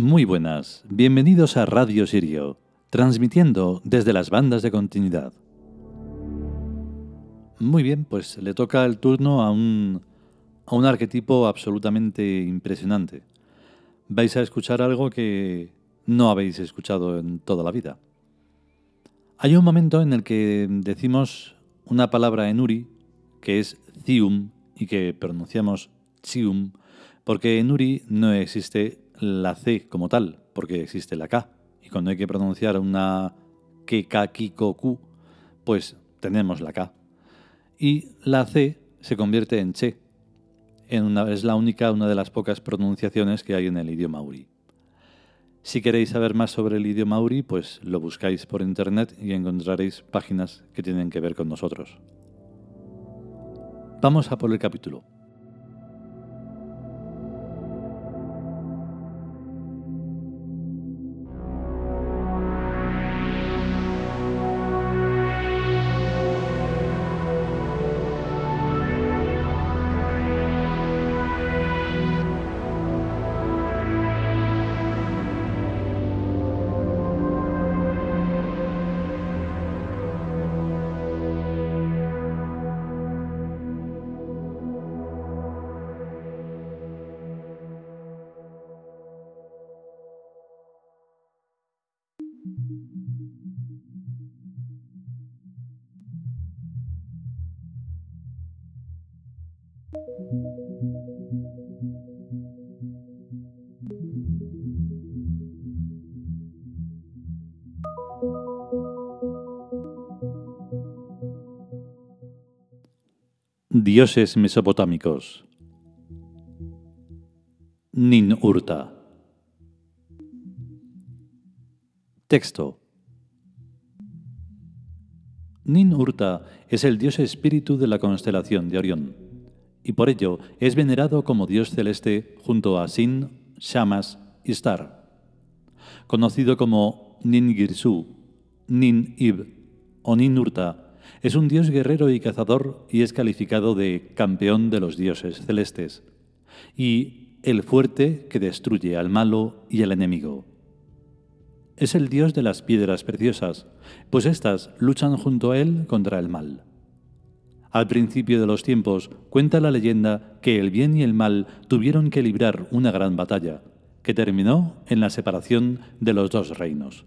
Muy buenas, bienvenidos a Radio Sirio, transmitiendo desde las bandas de continuidad. Muy bien, pues le toca el turno a un, a un arquetipo absolutamente impresionante. Vais a escuchar algo que no habéis escuchado en toda la vida. Hay un momento en el que decimos una palabra en Uri que es Zium y que pronunciamos Chium, porque en Uri no existe la C como tal, porque existe la K. Y cuando hay que pronunciar una K, K, K, Q, pues tenemos la K. Y la C se convierte en Che. Es la única, una de las pocas pronunciaciones que hay en el idioma Uri. Si queréis saber más sobre el idioma Uri, pues lo buscáis por internet y encontraréis páginas que tienen que ver con nosotros. Vamos a por el capítulo. Dioses mesopotámicos. Nin Texto. Nin Urta es el dios espíritu de la constelación de Orión, y por ello es venerado como dios celeste junto a Sin, Shamas y Star. Conocido como Nin Girsu, Nin Ib o Nin Urta, es un dios guerrero y cazador y es calificado de campeón de los dioses celestes y el fuerte que destruye al malo y al enemigo. Es el dios de las piedras preciosas, pues éstas luchan junto a él contra el mal. Al principio de los tiempos cuenta la leyenda que el bien y el mal tuvieron que librar una gran batalla, que terminó en la separación de los dos reinos.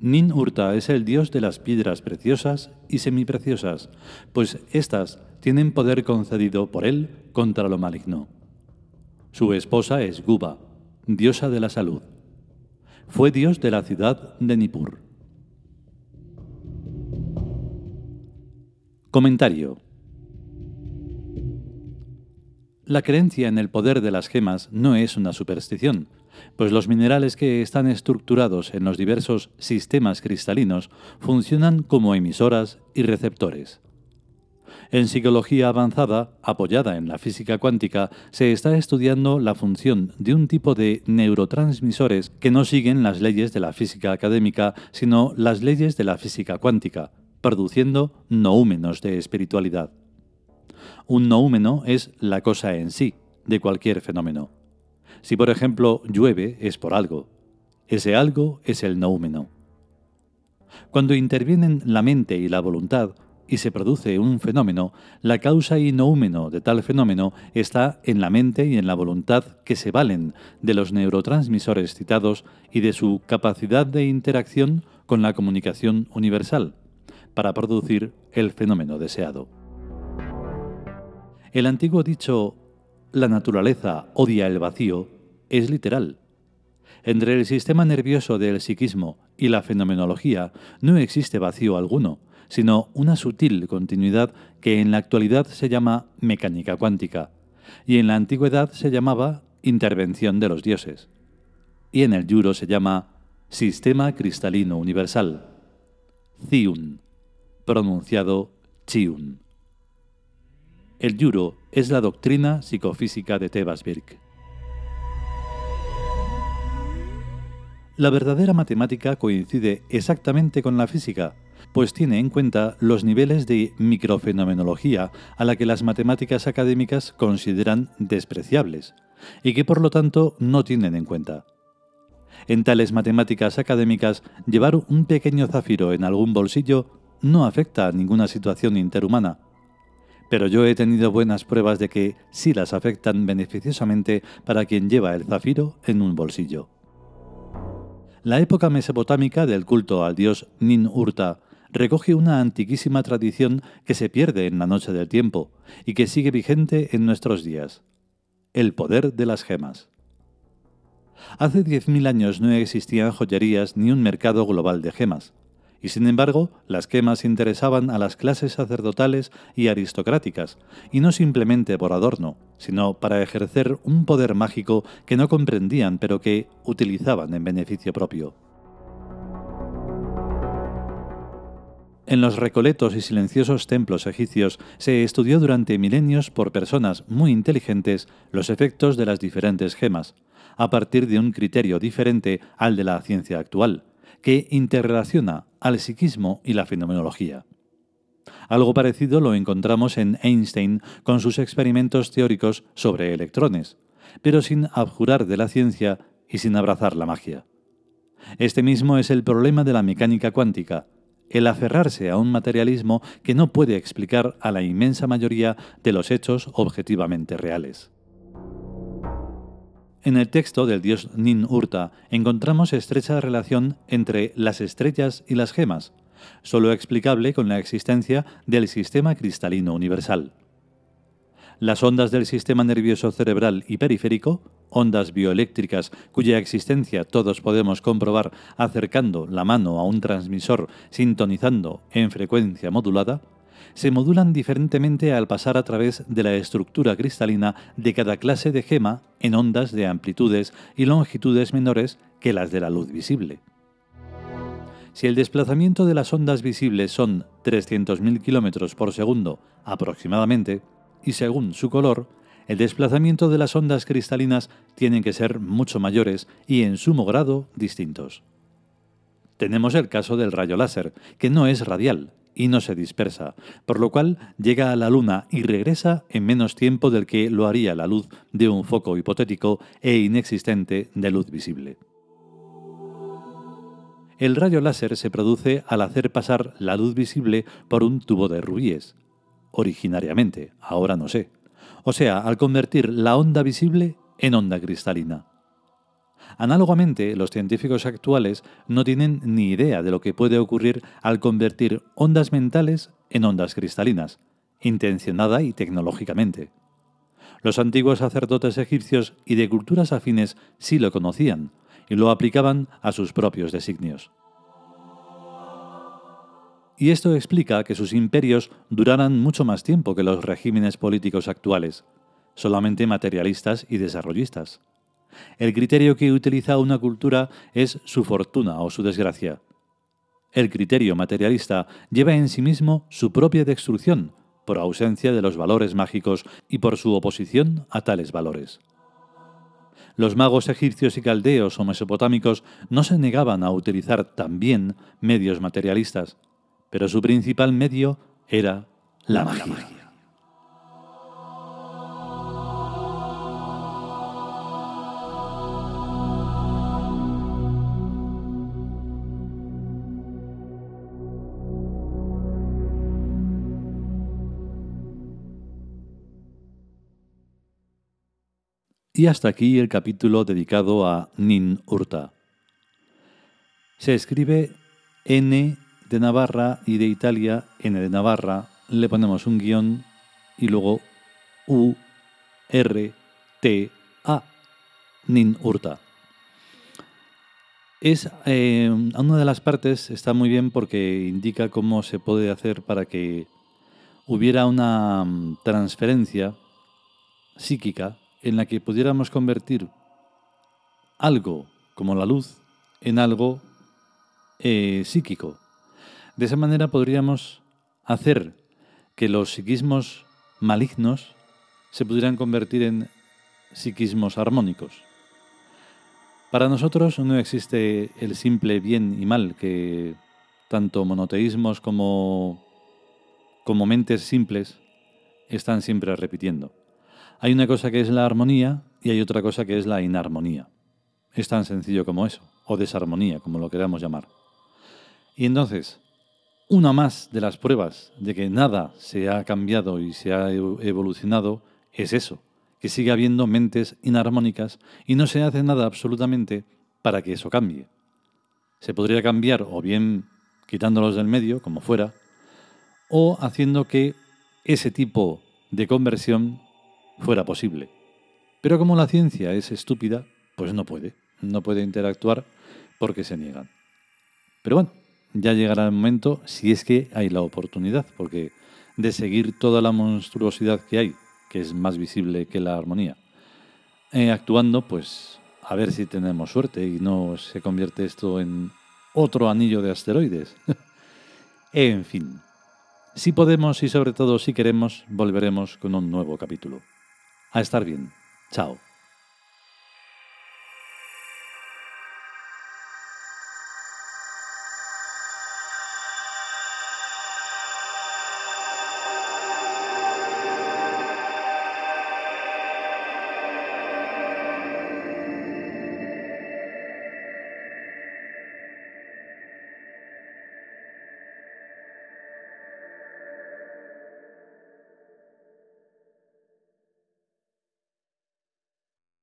Nin Urta es el dios de las piedras preciosas y semipreciosas, pues éstas tienen poder concedido por él contra lo maligno. Su esposa es Guba, diosa de la salud. Fue dios de la ciudad de Nippur. Comentario. La creencia en el poder de las gemas no es una superstición, pues los minerales que están estructurados en los diversos sistemas cristalinos funcionan como emisoras y receptores. En psicología avanzada, apoyada en la física cuántica, se está estudiando la función de un tipo de neurotransmisores que no siguen las leyes de la física académica, sino las leyes de la física cuántica, produciendo noúmenos de espiritualidad. Un noúmeno es la cosa en sí, de cualquier fenómeno. Si por ejemplo llueve es por algo. Ese algo es el noúmeno. Cuando intervienen la mente y la voluntad y se produce un fenómeno, la causa y noúmeno de tal fenómeno está en la mente y en la voluntad que se valen de los neurotransmisores citados y de su capacidad de interacción con la comunicación universal para producir el fenómeno deseado. El antiguo dicho la naturaleza odia el vacío es literal. Entre el sistema nervioso del psiquismo y la fenomenología no existe vacío alguno, sino una sutil continuidad que en la actualidad se llama mecánica cuántica, y en la antigüedad se llamaba intervención de los dioses, y en el yuro se llama sistema cristalino universal, Ziun, pronunciado Chiun. El yuro es la doctrina psicofísica de Tebasvirk. La verdadera matemática coincide exactamente con la física, pues tiene en cuenta los niveles de microfenomenología a la que las matemáticas académicas consideran despreciables, y que por lo tanto no tienen en cuenta. En tales matemáticas académicas, llevar un pequeño zafiro en algún bolsillo no afecta a ninguna situación interhumana, pero yo he tenido buenas pruebas de que sí las afectan beneficiosamente para quien lleva el zafiro en un bolsillo. La época mesopotámica del culto al dios Nin-Urta recoge una antiquísima tradición que se pierde en la noche del tiempo y que sigue vigente en nuestros días. El poder de las gemas. Hace 10.000 años no existían joyerías ni un mercado global de gemas y sin embargo las quemas interesaban a las clases sacerdotales y aristocráticas, y no simplemente por adorno, sino para ejercer un poder mágico que no comprendían pero que utilizaban en beneficio propio. En los recoletos y silenciosos templos egipcios se estudió durante milenios por personas muy inteligentes los efectos de las diferentes gemas, a partir de un criterio diferente al de la ciencia actual, que interrelaciona al psiquismo y la fenomenología. Algo parecido lo encontramos en Einstein con sus experimentos teóricos sobre electrones, pero sin abjurar de la ciencia y sin abrazar la magia. Este mismo es el problema de la mecánica cuántica, el aferrarse a un materialismo que no puede explicar a la inmensa mayoría de los hechos objetivamente reales. En el texto del dios Nin Urta encontramos estrecha relación entre las estrellas y las gemas, solo explicable con la existencia del sistema cristalino universal. Las ondas del sistema nervioso cerebral y periférico, ondas bioeléctricas cuya existencia todos podemos comprobar acercando la mano a un transmisor sintonizando en frecuencia modulada, se modulan diferentemente al pasar a través de la estructura cristalina de cada clase de gema en ondas de amplitudes y longitudes menores que las de la luz visible. Si el desplazamiento de las ondas visibles son 300.000 km por segundo aproximadamente, y según su color, el desplazamiento de las ondas cristalinas tienen que ser mucho mayores y en sumo grado distintos. Tenemos el caso del rayo láser, que no es radial, y no se dispersa, por lo cual llega a la Luna y regresa en menos tiempo del que lo haría la luz de un foco hipotético e inexistente de luz visible. El rayo láser se produce al hacer pasar la luz visible por un tubo de rubíes, originariamente, ahora no sé, o sea, al convertir la onda visible en onda cristalina. Análogamente, los científicos actuales no tienen ni idea de lo que puede ocurrir al convertir ondas mentales en ondas cristalinas, intencionada y tecnológicamente. Los antiguos sacerdotes egipcios y de culturas afines sí lo conocían y lo aplicaban a sus propios designios. Y esto explica que sus imperios duraran mucho más tiempo que los regímenes políticos actuales, solamente materialistas y desarrollistas. El criterio que utiliza una cultura es su fortuna o su desgracia. El criterio materialista lleva en sí mismo su propia destrucción, por ausencia de los valores mágicos y por su oposición a tales valores. Los magos egipcios y caldeos o mesopotámicos no se negaban a utilizar también medios materialistas, pero su principal medio era la magia. Y hasta aquí el capítulo dedicado a Nin Urta. Se escribe N de Navarra y de Italia, N de Navarra, le ponemos un guion y luego U, R, T, A, Nin Urta. Es eh, una de las partes está muy bien porque indica cómo se puede hacer para que hubiera una mm, transferencia psíquica en la que pudiéramos convertir algo como la luz en algo eh, psíquico. De esa manera podríamos hacer que los psiquismos malignos se pudieran convertir en psiquismos armónicos. Para nosotros no existe el simple bien y mal que tanto monoteísmos como, como mentes simples están siempre repitiendo. Hay una cosa que es la armonía y hay otra cosa que es la inarmonía. Es tan sencillo como eso, o desarmonía, como lo queramos llamar. Y entonces, una más de las pruebas de que nada se ha cambiado y se ha evolucionado es eso, que sigue habiendo mentes inarmónicas y no se hace nada absolutamente para que eso cambie. Se podría cambiar o bien quitándolos del medio, como fuera, o haciendo que ese tipo de conversión fuera posible. Pero como la ciencia es estúpida, pues no puede, no puede interactuar porque se niegan. Pero bueno, ya llegará el momento si es que hay la oportunidad, porque de seguir toda la monstruosidad que hay, que es más visible que la armonía, eh, actuando, pues a ver si tenemos suerte y no se convierte esto en otro anillo de asteroides. en fin, si podemos y sobre todo si queremos, volveremos con un nuevo capítulo. A estar bien. Chao.